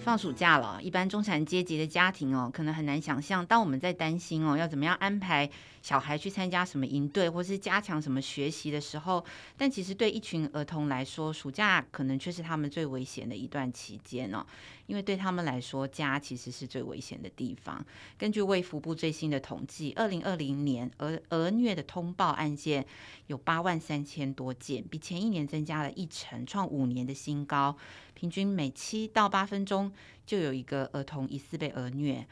放暑假了，一般中产阶级的家庭哦，可能很难想象，当我们在担心哦，要怎么样安排小孩去参加什么营队，或是加强什么学习的时候，但其实对一群儿童来说，暑假可能却是他们最危险的一段期间哦，因为对他们来说，家其实是最危险的地方。根据卫福部最新的统计，二零二零年儿儿虐的通报案件有八万三千多件，比前一年增加了一成，创五年的新高。平均每七到八分钟就有一个儿童疑似被儿虐，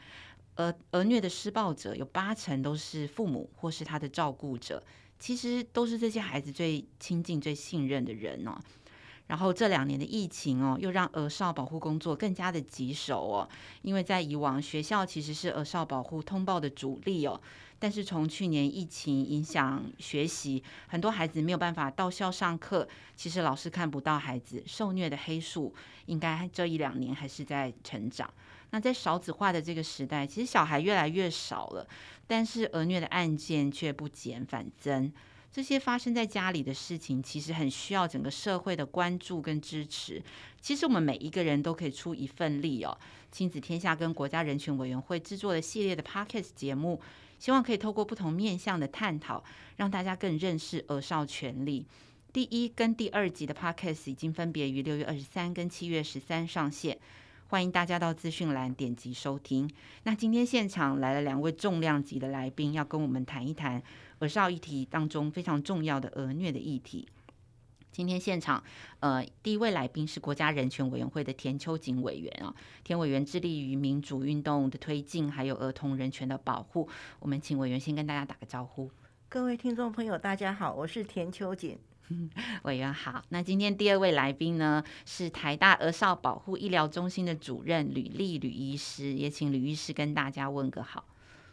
而儿虐的施暴者有八成都是父母或是他的照顾者，其实都是这些孩子最亲近、最信任的人哦。然后这两年的疫情哦，又让儿少保护工作更加的棘手哦，因为在以往学校其实是儿少保护通报的主力哦。但是从去年疫情影响学习，很多孩子没有办法到校上课。其实老师看不到孩子受虐的黑数，应该这一两年还是在成长。那在少子化的这个时代，其实小孩越来越少了，但是儿虐的案件却不减反增。这些发生在家里的事情，其实很需要整个社会的关注跟支持。其实我们每一个人都可以出一份力哦。亲子天下跟国家人权委员会制作的系列的 Podcast 节目。希望可以透过不同面向的探讨，让大家更认识儿少权利。第一跟第二集的 Podcast 已经分别于六月二十三跟七月十三上线，欢迎大家到资讯栏点击收听。那今天现场来了两位重量级的来宾，要跟我们谈一谈儿少议题当中非常重要的儿虐的议题。今天现场，呃，第一位来宾是国家人权委员会的田秋瑾委员啊，田委员致力于民主运动的推进，还有儿童人权的保护。我们请委员先跟大家打个招呼。各位听众朋友，大家好，我是田秋瑾。委员好。那今天第二位来宾呢，是台大儿少保护医疗中心的主任吕丽吕医师，也请吕医师跟大家问个好。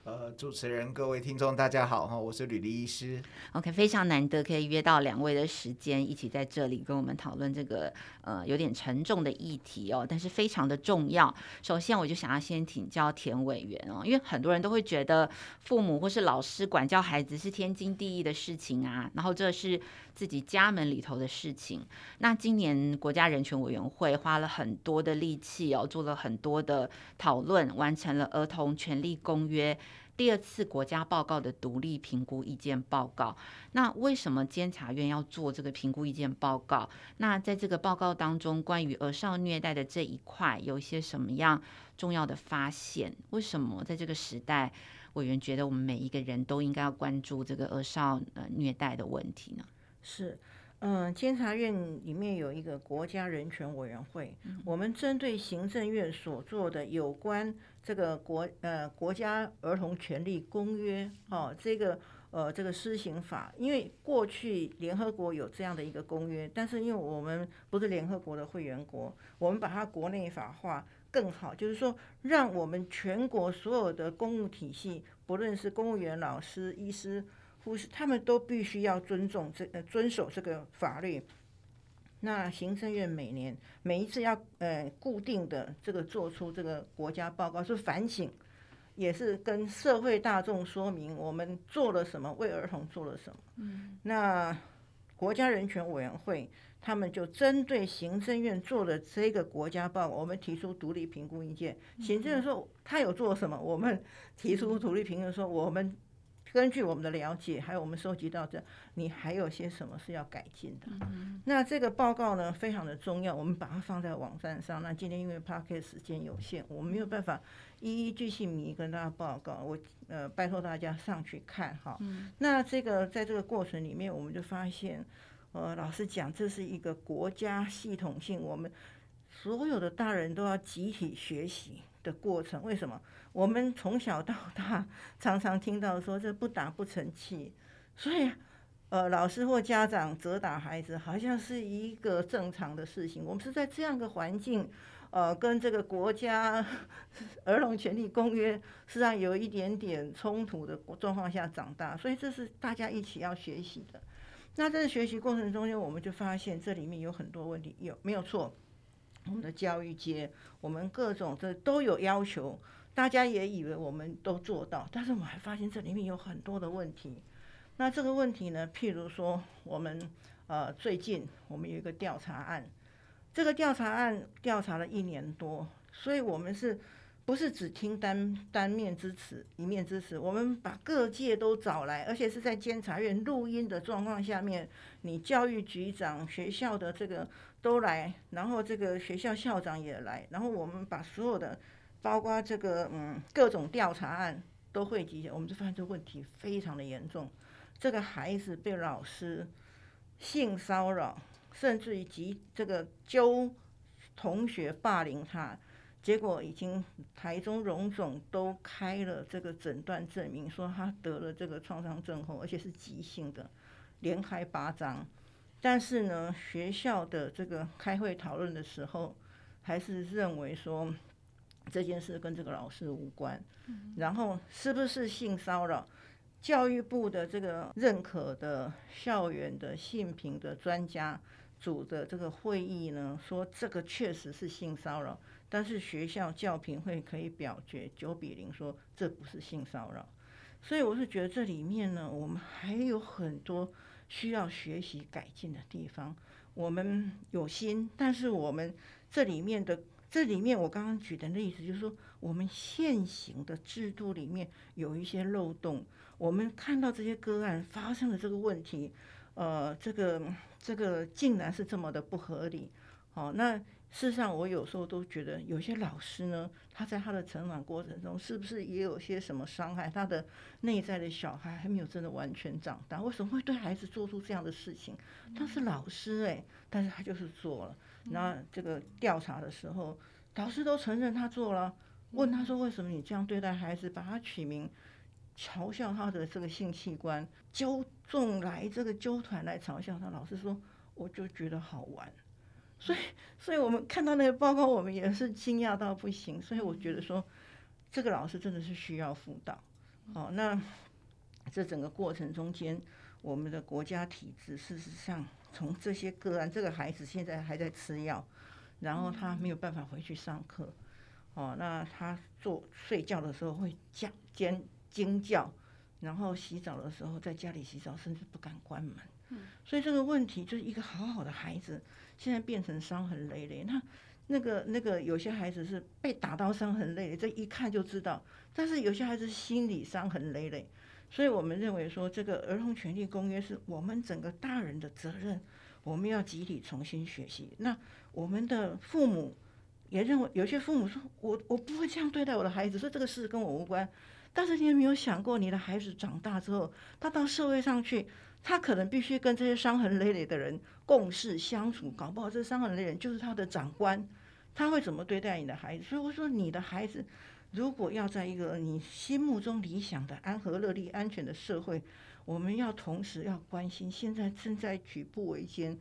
呃，主持人、各位听众，大家好哈，我是吕丽医师。OK，非常难得可以约到两位的时间，一起在这里跟我们讨论这个呃有点沉重的议题哦，但是非常的重要。首先，我就想要先请教田委员哦，因为很多人都会觉得父母或是老师管教孩子是天经地义的事情啊，然后这是自己家门里头的事情。那今年国家人权委员会花了很多的力气哦，做了很多的讨论，完成了儿童权利公约。第二次国家报告的独立评估意见报告，那为什么监察院要做这个评估意见报告？那在这个报告当中，关于儿少虐待的这一块，有一些什么样重要的发现？为什么在这个时代，委员觉得我们每一个人都应该要关注这个儿少呃虐待的问题呢？是。嗯，监察院里面有一个国家人权委员会，我们针对行政院所做的有关这个国呃国家儿童权利公约哦，这个呃这个施行法，因为过去联合国有这样的一个公约，但是因为我们不是联合国的会员国，我们把它国内法化更好，就是说让我们全国所有的公务体系，不论是公务员、老师、医师。护士，他们都必须要尊重这呃遵守这个法律。那行政院每年每一次要呃固定的这个做出这个国家报告，是反省，也是跟社会大众说明我们做了什么，为儿童做了什么。嗯。那国家人权委员会他们就针对行政院做的这个国家报告，我们提出独立评估意见。行政院说他有做什么，我们提出独立评论说我们。根据我们的了解，还有我们收集到的，你还有些什么是要改进的？嗯、那这个报告呢，非常的重要，我们把它放在网站上。那今天因为 Podcast 时间有限，我们没有办法一一具细迷跟大家报告。我呃拜托大家上去看哈。嗯、那这个在这个过程里面，我们就发现，呃，老实讲，这是一个国家系统性，我们所有的大人都要集体学习的过程。为什么？我们从小到大常常听到说，这不打不成器，所以呃，老师或家长责打孩子好像是一个正常的事情。我们是在这样的环境，呃，跟这个国家 儿童权利公约实际上有一点点冲突的状况下长大，所以这是大家一起要学习的。那在学习过程中间，我们就发现这里面有很多问题，有没有错？我们的教育界，我们各种这都有要求，大家也以为我们都做到，但是我们还发现这里面有很多的问题。那这个问题呢，譬如说，我们呃最近我们有一个调查案，这个调查案调查了一年多，所以我们是不是只听单单面之词，一面之词？我们把各界都找来，而且是在监察院录音的状况下面，你教育局长、学校的这个。都来，然后这个学校校长也来，然后我们把所有的，包括这个嗯各种调查案都汇集起来，我们就发现这个问题非常的严重。这个孩子被老师性骚扰，甚至于及这个揪同学霸凌他，结果已经台中荣总都开了这个诊断证明，说他得了这个创伤症候，而且是急性的，连开八张。但是呢，学校的这个开会讨论的时候，还是认为说这件事跟这个老师无关。然后是不是性骚扰？教育部的这个认可的校园的性平的专家组的这个会议呢，说这个确实是性骚扰，但是学校教评会可以表决九比零，说这不是性骚扰。所以我是觉得这里面呢，我们还有很多。需要学习改进的地方，我们有心，但是我们这里面的这里面，我刚刚举的例子就是说，我们现行的制度里面有一些漏洞。我们看到这些个案发生了这个问题，呃，这个这个竟然是这么的不合理，好，那。事实上，我有时候都觉得，有些老师呢，他在他的成长过程中，是不是也有些什么伤害？他的内在的小孩还没有真的完全长大，为什么会对孩子做出这样的事情？他是老师哎，但是他就是做了。那这个调查的时候，导师都承认他做了，问他说：“为什么你这样对待孩子？把他取名，嘲笑他的这个性器官，纠众来这个纠团来嘲笑他。”老师说：“我就觉得好玩。”所以，所以我们看到那个报告，我们也是惊讶到不行。所以我觉得说，这个老师真的是需要辅导。好，那这整个过程中间，我们的国家体制事实上，从这些个案，这个孩子现在还在吃药，然后他没有办法回去上课。哦，那他做睡觉的时候会叫尖惊叫，然后洗澡的时候在家里洗澡，甚至不敢关门。所以这个问题就是一个好好的孩子，现在变成伤痕累累。那那个那个有些孩子是被打到伤痕累累，这一看就知道。但是有些孩子心理伤痕累累，所以我们认为说，这个儿童权利公约是我们整个大人的责任，我们要集体重新学习。那我们的父母也认为，有些父母说我我不会这样对待我的孩子，说这个事跟我无关。但是你有没有想过，你的孩子长大之后，他到社会上去？他可能必须跟这些伤痕累累的人共事相处，搞不好这三个人的人就是他的长官，他会怎么对待你的孩子？所以我说，你的孩子如果要在一个你心目中理想的安和乐利、安全的社会，我们要同时要关心现在正在举步维艰、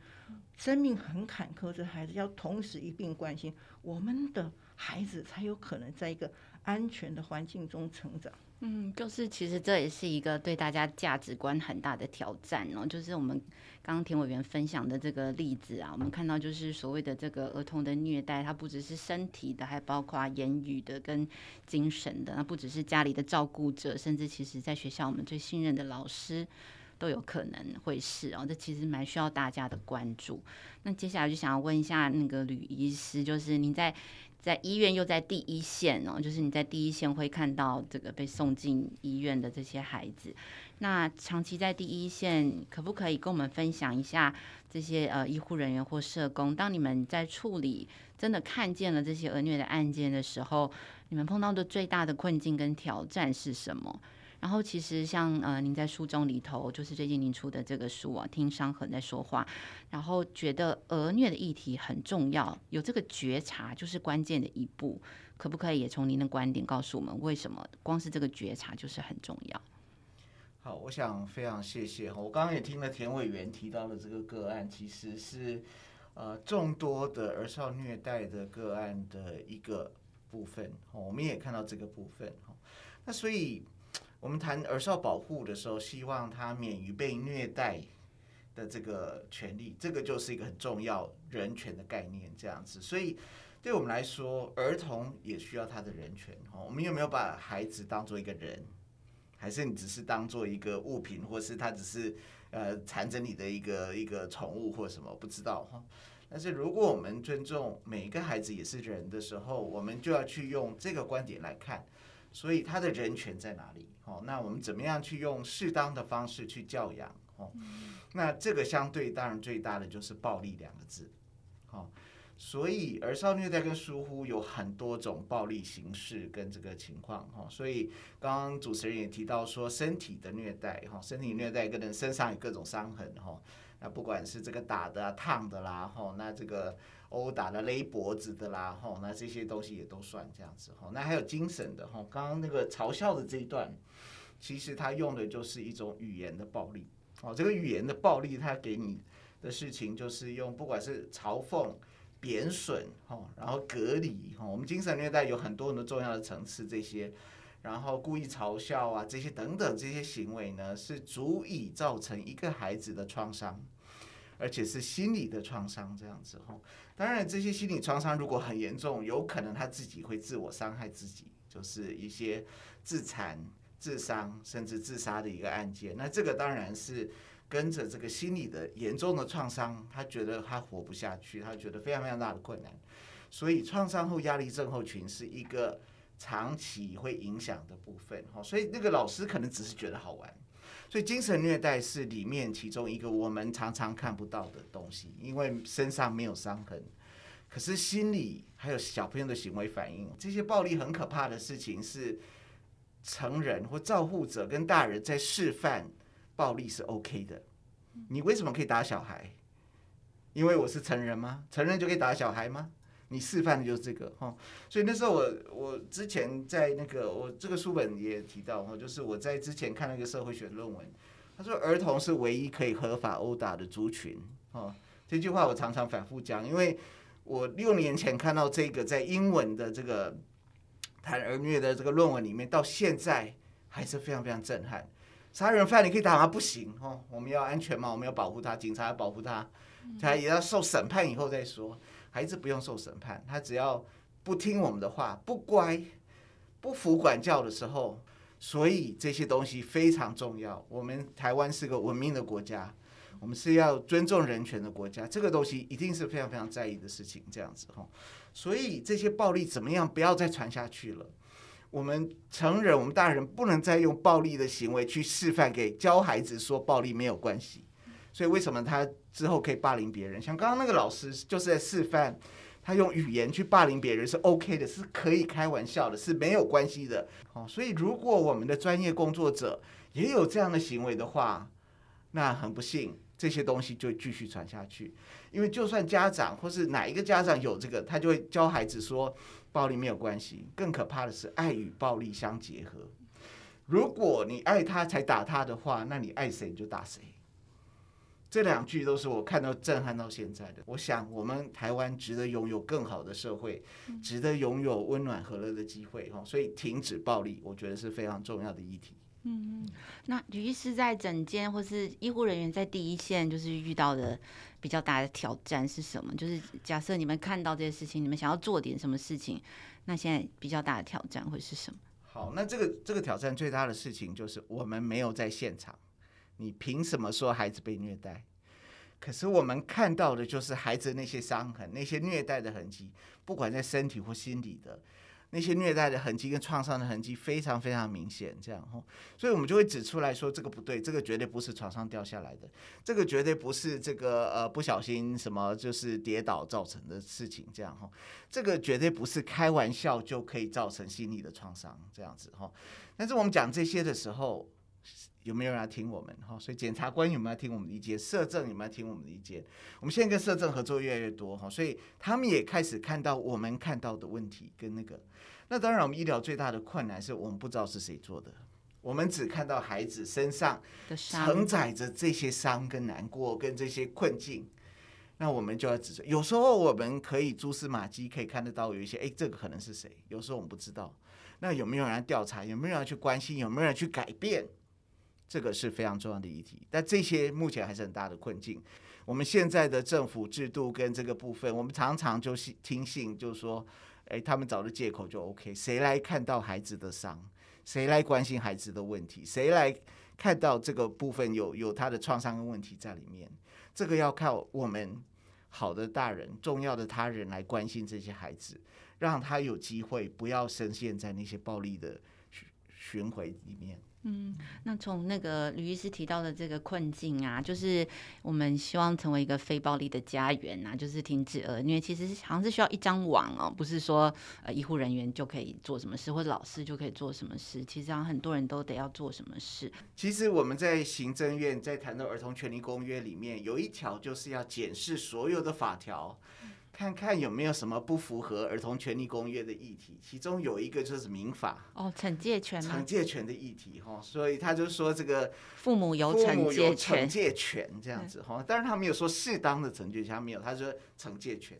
生命很坎坷这孩子，要同时一并关心我们的孩子，才有可能在一个安全的环境中成长。嗯，就是其实这也是一个对大家价值观很大的挑战哦。就是我们刚刚田委员分享的这个例子啊，我们看到就是所谓的这个儿童的虐待，它不只是身体的，还包括言语的跟精神的。那不只是家里的照顾者，甚至其实在学校我们最信任的老师都有可能会是哦。这其实蛮需要大家的关注。那接下来就想要问一下那个吕医师，就是您在。在医院又在第一线哦，就是你在第一线会看到这个被送进医院的这些孩子。那长期在第一线，可不可以跟我们分享一下这些呃医护人员或社工，当你们在处理真的看见了这些儿虐的案件的时候，你们碰到的最大的困境跟挑战是什么？然后其实像呃，您在书中里头，就是最近您出的这个书啊，听伤痕在说话，然后觉得儿虐的议题很重要，有这个觉察就是关键的一步，可不可以也从您的观点告诉我们，为什么光是这个觉察就是很重要？好，我想非常谢谢，我刚刚也听了田委员提到的这个个案，其实是呃众多的儿少虐待的个案的一个部分，我们也看到这个部分，那所以。我们谈儿少保护的时候，希望他免于被虐待的这个权利，这个就是一个很重要人权的概念，这样子。所以对我们来说，儿童也需要他的人权。哦，我们有没有把孩子当做一个人，还是你只是当做一个物品，或是他只是呃缠着你的一个一个宠物或什么？不知道哈。但是如果我们尊重每一个孩子也是人的时候，我们就要去用这个观点来看。所以他的人权在哪里？哦，那我们怎么样去用适当的方式去教养？哦，那这个相对当然最大的就是暴力两个字。哦，所以儿少虐待跟疏忽有很多种暴力形式跟这个情况。哈，所以刚刚主持人也提到说，身体的虐待，哈，身体虐待跟人身上有各种伤痕，哈，那不管是这个打的啊、烫的啦，吼，那这个。殴打的、勒脖子的啦，吼，那这些东西也都算这样子，吼，那还有精神的，吼，刚刚那个嘲笑的这一段，其实他用的就是一种语言的暴力，哦，这个语言的暴力，他给你的事情就是用不管是嘲讽、贬损，吼，然后隔离，吼，我们精神虐待有很多很多重要的层次，这些，然后故意嘲笑啊，这些等等这些行为呢，是足以造成一个孩子的创伤。而且是心理的创伤，这样子哈。当然，这些心理创伤如果很严重，有可能他自己会自我伤害自己，就是一些自残、自伤甚至自杀的一个案件。那这个当然是跟着这个心理的严重的创伤，他觉得他活不下去，他觉得非常非常大的困难。所以，创伤后压力症候群是一个长期会影响的部分哈。所以，那个老师可能只是觉得好玩。所以精神虐待是里面其中一个我们常常看不到的东西，因为身上没有伤痕，可是心理还有小朋友的行为反应，这些暴力很可怕的事情是成人或照护者跟大人在示范暴力是 OK 的。你为什么可以打小孩？因为我是成人吗？成人就可以打小孩吗？你示范的就是这个哈，所以那时候我我之前在那个我这个书本也提到哈，就是我在之前看那个社会学论文，他说儿童是唯一可以合法殴打的族群哦，这句话我常常反复讲，因为我六年前看到这个在英文的这个谈儿虐的这个论文里面，到现在还是非常非常震撼。杀人犯你可以打吗？不行哦，我们要安全嘛，我们要保护他，警察要保护他，他也要受审判以后再说。孩子不用受审判，他只要不听我们的话，不乖，不服管教的时候，所以这些东西非常重要。我们台湾是个文明的国家，我们是要尊重人权的国家，这个东西一定是非常非常在意的事情。这样子哈，所以这些暴力怎么样，不要再传下去了。我们成人，我们大人不能再用暴力的行为去示范给教孩子说暴力没有关系。所以为什么他之后可以霸凌别人？像刚刚那个老师就是在示范，他用语言去霸凌别人是 OK 的，是可以开玩笑的，是没有关系的。哦，所以如果我们的专业工作者也有这样的行为的话，那很不幸，这些东西就继续传下去。因为就算家长或是哪一个家长有这个，他就会教孩子说暴力没有关系。更可怕的是爱与暴力相结合。如果你爱他才打他的话，那你爱谁你就打谁。这两句都是我看到震撼到现在的。我想，我们台湾值得拥有更好的社会，值得拥有温暖和乐的机会哈。所以，停止暴力，我觉得是非常重要的议题。嗯，那吕医师在诊间或是医护人员在第一线，就是遇到的比较大的挑战是什么？就是假设你们看到这些事情，你们想要做点什么事情，那现在比较大的挑战会是什么？好，那这个这个挑战最大的事情就是我们没有在现场。你凭什么说孩子被虐待？可是我们看到的就是孩子那些伤痕，那些虐待的痕迹，不管在身体或心理的那些虐待的痕迹跟创伤的痕迹，非常非常明显。这样吼，所以我们就会指出来说，这个不对，这个绝对不是床上掉下来的，这个绝对不是这个呃不小心什么就是跌倒造成的事情。这样吼，这个绝对不是开玩笑就可以造成心理的创伤。这样子吼，但是我们讲这些的时候。有没有人来听我们？哈，所以检察官有没有听我们的意见？社政有没有听我们的意见？我们现在跟社政合作越来越多，哈，所以他们也开始看到我们看到的问题跟那个。那当然，我们医疗最大的困难是我们不知道是谁做的，我们只看到孩子身上承载着这些伤跟难过跟这些困境。那我们就要指责。有时候我们可以蛛丝马迹可以看得到有一些，哎，这个可能是谁？有时候我们不知道。那有没有人来调查？有没有人去关心？有没有人去改变？这个是非常重要的议题。但这些目前还是很大的困境。我们现在的政府制度跟这个部分，我们常常就是听信，就是说，哎，他们找的借口就 OK，谁来看到孩子的伤？谁来关心孩子的问题？谁来看到这个部分有有他的创伤跟问题在里面？这个要靠我们好的大人、重要的他人来关心这些孩子，让他有机会不要深陷在那些暴力的循环里面。嗯，那从那个吕医师提到的这个困境啊，就是我们希望成为一个非暴力的家园啊，就是停止儿虐，其实好像是需要一张网哦，不是说呃医护人员就可以做什么事，或者老师就可以做什么事，其实好像很多人都得要做什么事。其实我们在行政院在谈到儿童权利公约里面，有一条就是要检视所有的法条。看看有没有什么不符合儿童权利公约的议题，其中有一个就是民法。哦，惩戒权，惩戒权的议题哈，所以他就说这个父母有惩戒权，惩戒权这样子哈，当然他没有说适当的惩戒权，他没有，他说惩戒权，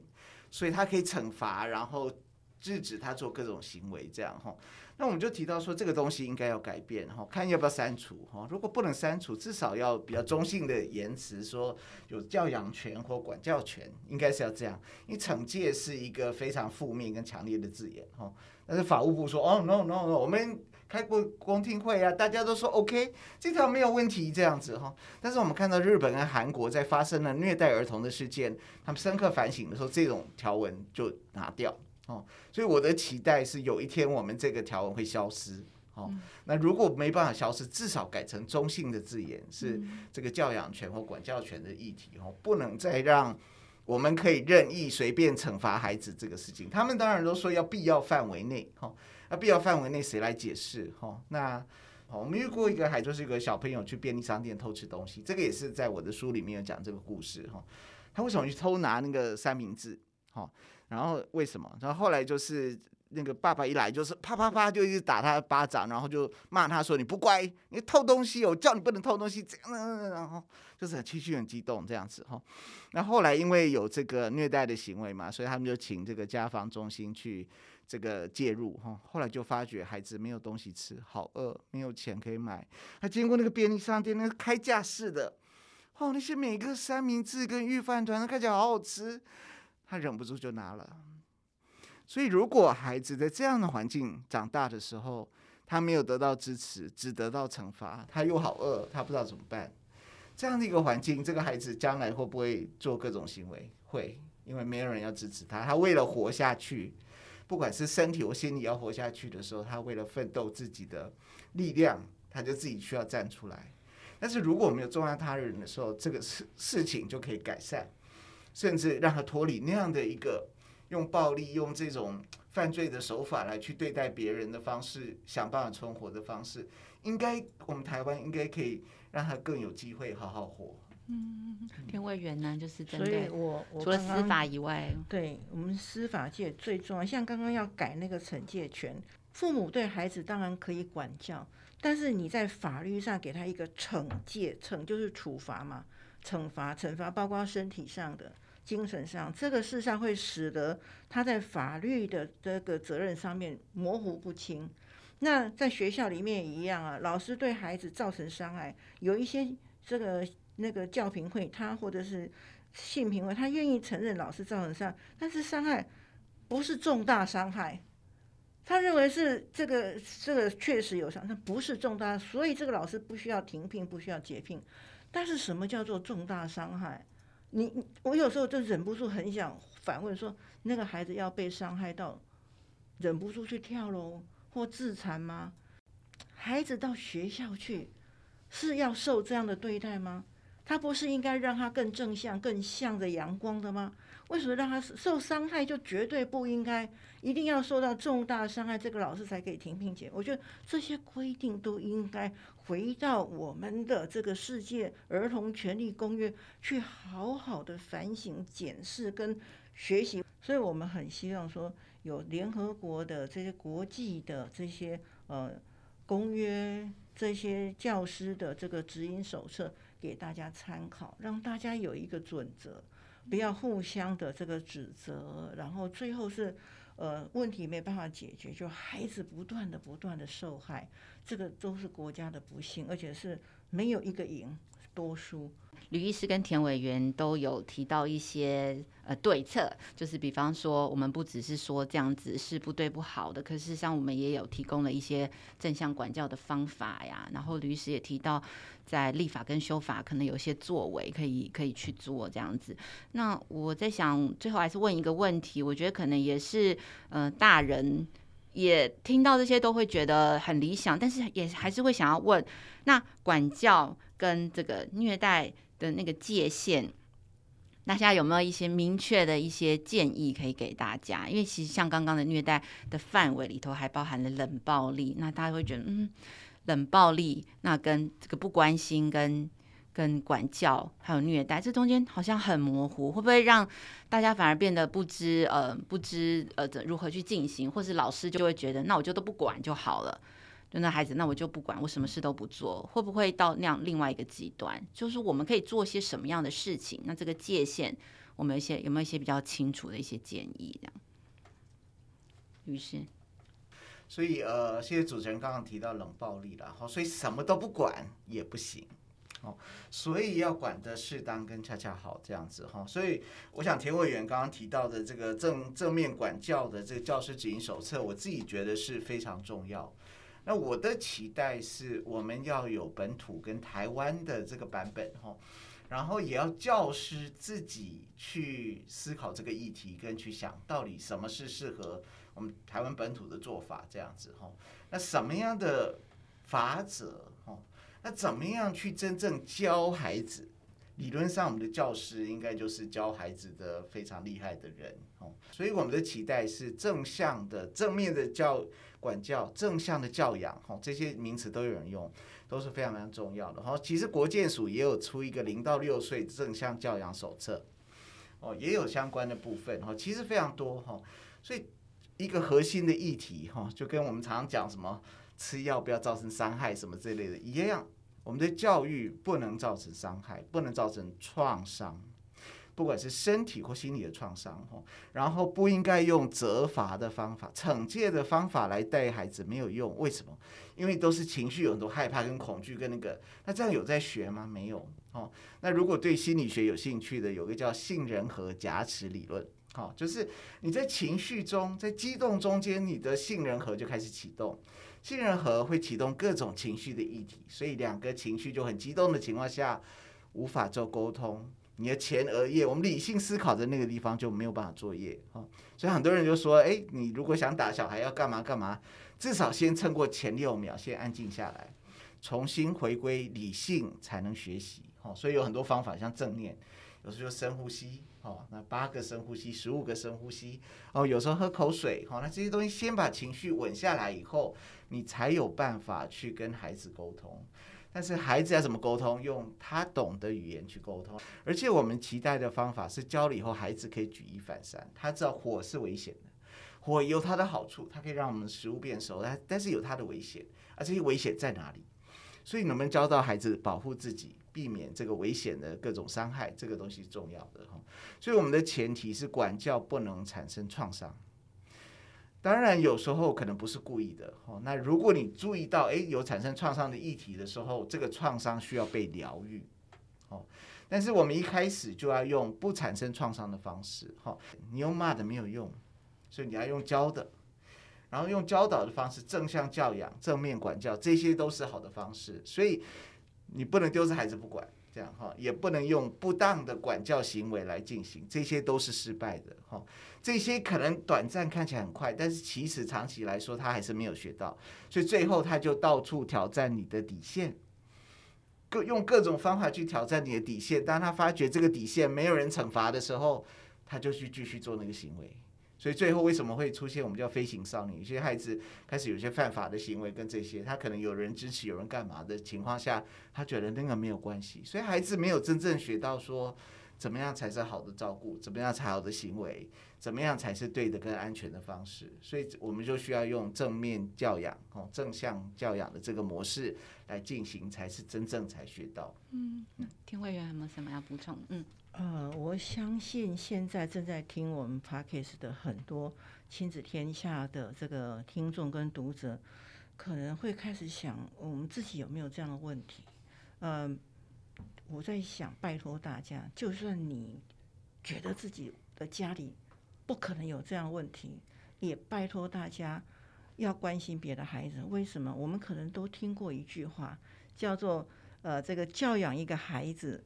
所以他可以惩罚，然后制止他做各种行为这样哈。那我们就提到说，这个东西应该要改变哈，看要不要删除哈。如果不能删除，至少要比较中性的言辞，说有教养权或管教权，应该是要这样。因为惩戒是一个非常负面跟强烈的字眼哈。但是法务部说，哦，no no no，我们开过公听会啊，大家都说 OK，这条没有问题这样子哈。但是我们看到日本跟韩国在发生了虐待儿童的事件，他们深刻反省的时候，这种条文就拿掉。哦，所以我的期待是有一天我们这个条文会消失。哦，那如果没办法消失，至少改成中性的字眼，是这个教养权或管教权的议题。哦，不能再让我们可以任意随便惩罚孩子这个事情。他们当然都说要必要范围内。哈，那必要范围内谁来解释？哈，那我们遇过一个，还就是一个小朋友去便利商店偷吃东西，这个也是在我的书里面有讲这个故事。哈，他为什么去偷拿那个三明治？哈。然后为什么？然后后来就是那个爸爸一来，就是啪啪啪就一直打他巴掌，然后就骂他说：“你不乖，你偷东西，我叫你不能偷东西。”这样，然后就是很情绪很激动这样子哈。那后来因为有这个虐待的行为嘛，所以他们就请这个家防中心去这个介入哈。后来就发觉孩子没有东西吃，好饿，没有钱可以买。他经过那个便利商店，那个开架式的，哦，那些每个三明治跟御饭团，看起来好好吃。他忍不住就拿了，所以如果孩子在这样的环境长大的时候，他没有得到支持，只得到惩罚，他又好饿，他不知道怎么办。这样的一个环境，这个孩子将来会不会做各种行为？会，因为没有人要支持他。他为了活下去，不管是身体或心理要活下去的时候，他为了奋斗自己的力量，他就自己需要站出来。但是如果没有重要他人的时候，这个事事情就可以改善。甚至让他脱离那样的一个用暴力、用这种犯罪的手法来去对待别人的方式，想办法存活的方式，应该我们台湾应该可以让他更有机会好好活。嗯，田委员呢，就是针对，我除了司法以外，对我们司法界最重要，像刚刚要改那个惩戒权，父母对孩子当然可以管教，但是你在法律上给他一个惩戒，惩就是处罚嘛，惩罚惩罚包括身体上的。精神上，这个事实上会使得他在法律的这个责任上面模糊不清。那在学校里面也一样啊，老师对孩子造成伤害，有一些这个那个教评会，他或者是性评会，他愿意承认老师造成伤害，但是伤害不是重大伤害，他认为是这个这个确实有伤，但不是重大，所以这个老师不需要停聘，不需要解聘。但是什么叫做重大伤害？你我有时候就忍不住很想反问说，那个孩子要被伤害到，忍不住去跳楼或自残吗？孩子到学校去是要受这样的对待吗？他不是应该让他更正向、更向着阳光的吗？为什么让他受伤害就绝对不应该？一定要受到重大伤害，这个老师才可以停聘解？我觉得这些规定都应该回到我们的这个世界儿童权利公约去，好好的反省、检视跟学习。所以我们很希望说，有联合国的这些国际的这些呃公约，这些教师的这个指引手册给大家参考，让大家有一个准则。不要互相的这个指责，然后最后是，呃，问题没办法解决，就孩子不断的不断的受害，这个都是国家的不幸，而且是没有一个赢。多输。吕医师跟田委员都有提到一些呃对策，就是比方说，我们不只是说这样子是不对不好的，可是像我们也有提供了一些正向管教的方法呀。然后吕医师也提到，在立法跟修法可能有些作为可以可以去做这样子。那我在想，最后还是问一个问题，我觉得可能也是呃大人也听到这些都会觉得很理想，但是也还是会想要问，那管教跟这个虐待的那个界限，大家有没有一些明确的一些建议可以给大家？因为其实像刚刚的虐待的范围里头还包含了冷暴力，那大家会觉得，嗯，冷暴力那跟这个不关心、跟跟管教还有虐待，这中间好像很模糊，会不会让大家反而变得不知呃不知呃如何去进行，或是老师就会觉得，那我就都不管就好了。就那孩子，那我就不管，我什么事都不做，会不会到那样另外一个极端？就是我们可以做些什么样的事情？那这个界限，我们有一些有没有一些比较清楚的一些建议？这样。于是，所以呃，谢谢主持人刚刚提到冷暴力了，好，所以什么都不管也不行，所以要管得适当跟恰恰好这样子哈。所以我想田委员刚刚提到的这个正正面管教的这个教师指引手册，我自己觉得是非常重要。那我的期待是，我们要有本土跟台湾的这个版本哈，然后也要教师自己去思考这个议题，跟去想到底什么是适合我们台湾本土的做法这样子哈。那什么样的法则？那怎么样去真正教孩子？理论上，我们的教师应该就是教孩子的非常厉害的人哦。所以我们的期待是正向的、正面的教。管教、正向的教养，哦，这些名词都有人用，都是非常非常重要的。哈，其实国健署也有出一个零到六岁正向教养手册，哦，也有相关的部分，哈，其实非常多，哈。所以一个核心的议题，哈，就跟我们常常讲什么吃药不要造成伤害什么这类的一样，我们的教育不能造成伤害，不能造成创伤。不管是身体或心理的创伤哦，然后不应该用责罚的方法、惩戒的方法来带孩子，没有用。为什么？因为都是情绪，有很多害怕跟恐惧跟那个，那这样有在学吗？没有。哦，那如果对心理学有兴趣的，有个叫杏仁核夹持理论，好，就是你在情绪中，在激动中间，你的杏仁核就开始启动，杏仁核会启动各种情绪的议题，所以两个情绪就很激动的情况下，无法做沟通。你的前额叶，我们理性思考的那个地方就没有办法作业，所以很多人就说，哎，你如果想打小孩要干嘛干嘛，至少先撑过前六秒，先安静下来，重新回归理性才能学习，所以有很多方法，像正念，有时候深呼吸，哦那八个深呼吸，十五个深呼吸，哦，有时候喝口水，哦那这些东西先把情绪稳下来以后，你才有办法去跟孩子沟通。但是孩子要怎么沟通？用他懂的语言去沟通，而且我们期待的方法是教了以后，孩子可以举一反三。他知道火是危险的，火有它的好处，它可以让我们食物变熟，但但是有它的危险，而这些危险在哪里？所以能不能教到孩子保护自己，避免这个危险的各种伤害？这个东西是重要的哈。所以我们的前提是管教不能产生创伤。当然，有时候可能不是故意的哦。那如果你注意到，诶，有产生创伤的议题的时候，这个创伤需要被疗愈，哦。但是我们一开始就要用不产生创伤的方式，哈。你用骂的没有用，所以你要用教的，然后用教导的方式，正向教养、正面管教，这些都是好的方式。所以你不能丢着孩子不管，这样哈，也不能用不当的管教行为来进行，这些都是失败的，哈。这些可能短暂看起来很快，但是其实长期来说他还是没有学到，所以最后他就到处挑战你的底线，各用各种方法去挑战你的底线。当他发觉这个底线没有人惩罚的时候，他就去继续做那个行为。所以最后为什么会出现我们叫飞行少女？有些孩子开始有些犯法的行为，跟这些他可能有人支持、有人干嘛的情况下，他觉得那个没有关系。所以孩子没有真正学到说。怎么样才是好的照顾？怎么样才好的行为？怎么样才是对的跟安全的方式？所以我们就需要用正面教养、哦正向教养的这个模式来进行，才是真正才学到。嗯，听委员有没有什么要补充？嗯，呃，我相信现在正在听我们 Podcast 的很多亲子天下的这个听众跟读者，可能会开始想，我们自己有没有这样的问题？嗯，我在想，拜托大家，就算你觉得自己的家里不可能有这样问题，也拜托大家要关心别的孩子。为什么？我们可能都听过一句话，叫做“呃，这个教养一个孩子，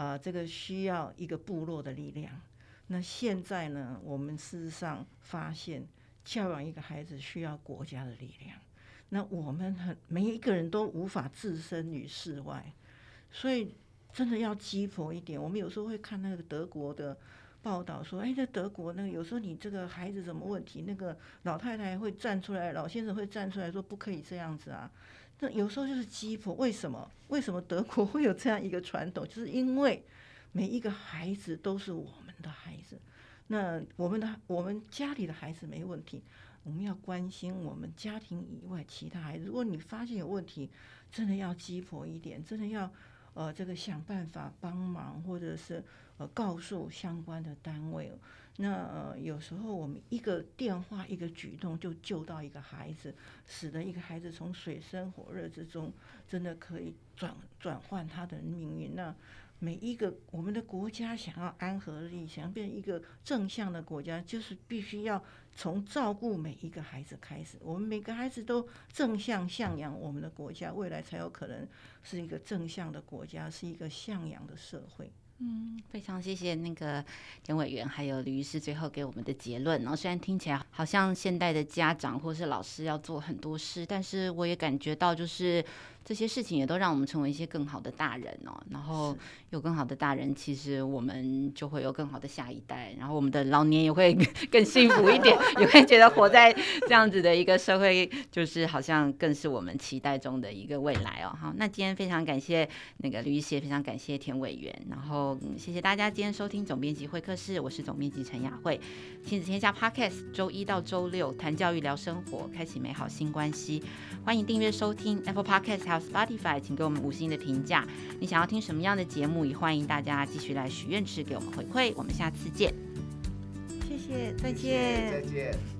啊、这个需要一个部落的力量。”那现在呢，我们事实上发现，教养一个孩子需要国家的力量。那我们很每一个人都无法置身于事外，所以真的要鸡婆一点。我们有时候会看那个德国的报道说，哎，在德国那个有时候你这个孩子什么问题，那个老太太会站出来，老先生会站出来说不可以这样子啊。那有时候就是鸡婆，为什么？为什么德国 会有这样一个传统？就是因为每一个孩子都是我们的孩子，那我们的我们家里的孩子没问题，我们要关心我们家庭以外其他孩子。如果你发现有问题，真的要鸡婆一点，真的要呃这个想办法帮忙，或者是呃告诉相关的单位。那呃有时候我们一个电话一个举动就救到一个孩子，使得一个孩子从水深火热之中真的可以转转换他的命运。那。每一个我们的国家想要安和利，想要变成一个正向的国家，就是必须要从照顾每一个孩子开始。我们每个孩子都正向向养我们的国家，未来才有可能是一个正向的国家，是一个向阳的社会。嗯，非常谢谢那个田委员还有吕医师最后给我们的结论。然后虽然听起来好像现代的家长或是老师要做很多事，但是我也感觉到就是。这些事情也都让我们成为一些更好的大人哦，然后有更好的大人，其实我们就会有更好的下一代，然后我们的老年也会 更幸福一点，也会觉得活在这样子的一个社会，就是好像更是我们期待中的一个未来哦。好，那今天非常感谢那个吕医师，非常感谢田委员，然后谢谢大家今天收听总编辑会客室，我是总编辑陈雅慧，亲子天下 Podcast，周一到周六谈教育聊生活，开启美好新关系，欢迎订阅收听 Apple Podcast。还有 Spotify，请给我们五星的评价。你想要听什么样的节目？也欢迎大家继续来许愿池给我们回馈。我们下次见，谢谢，再见，再见。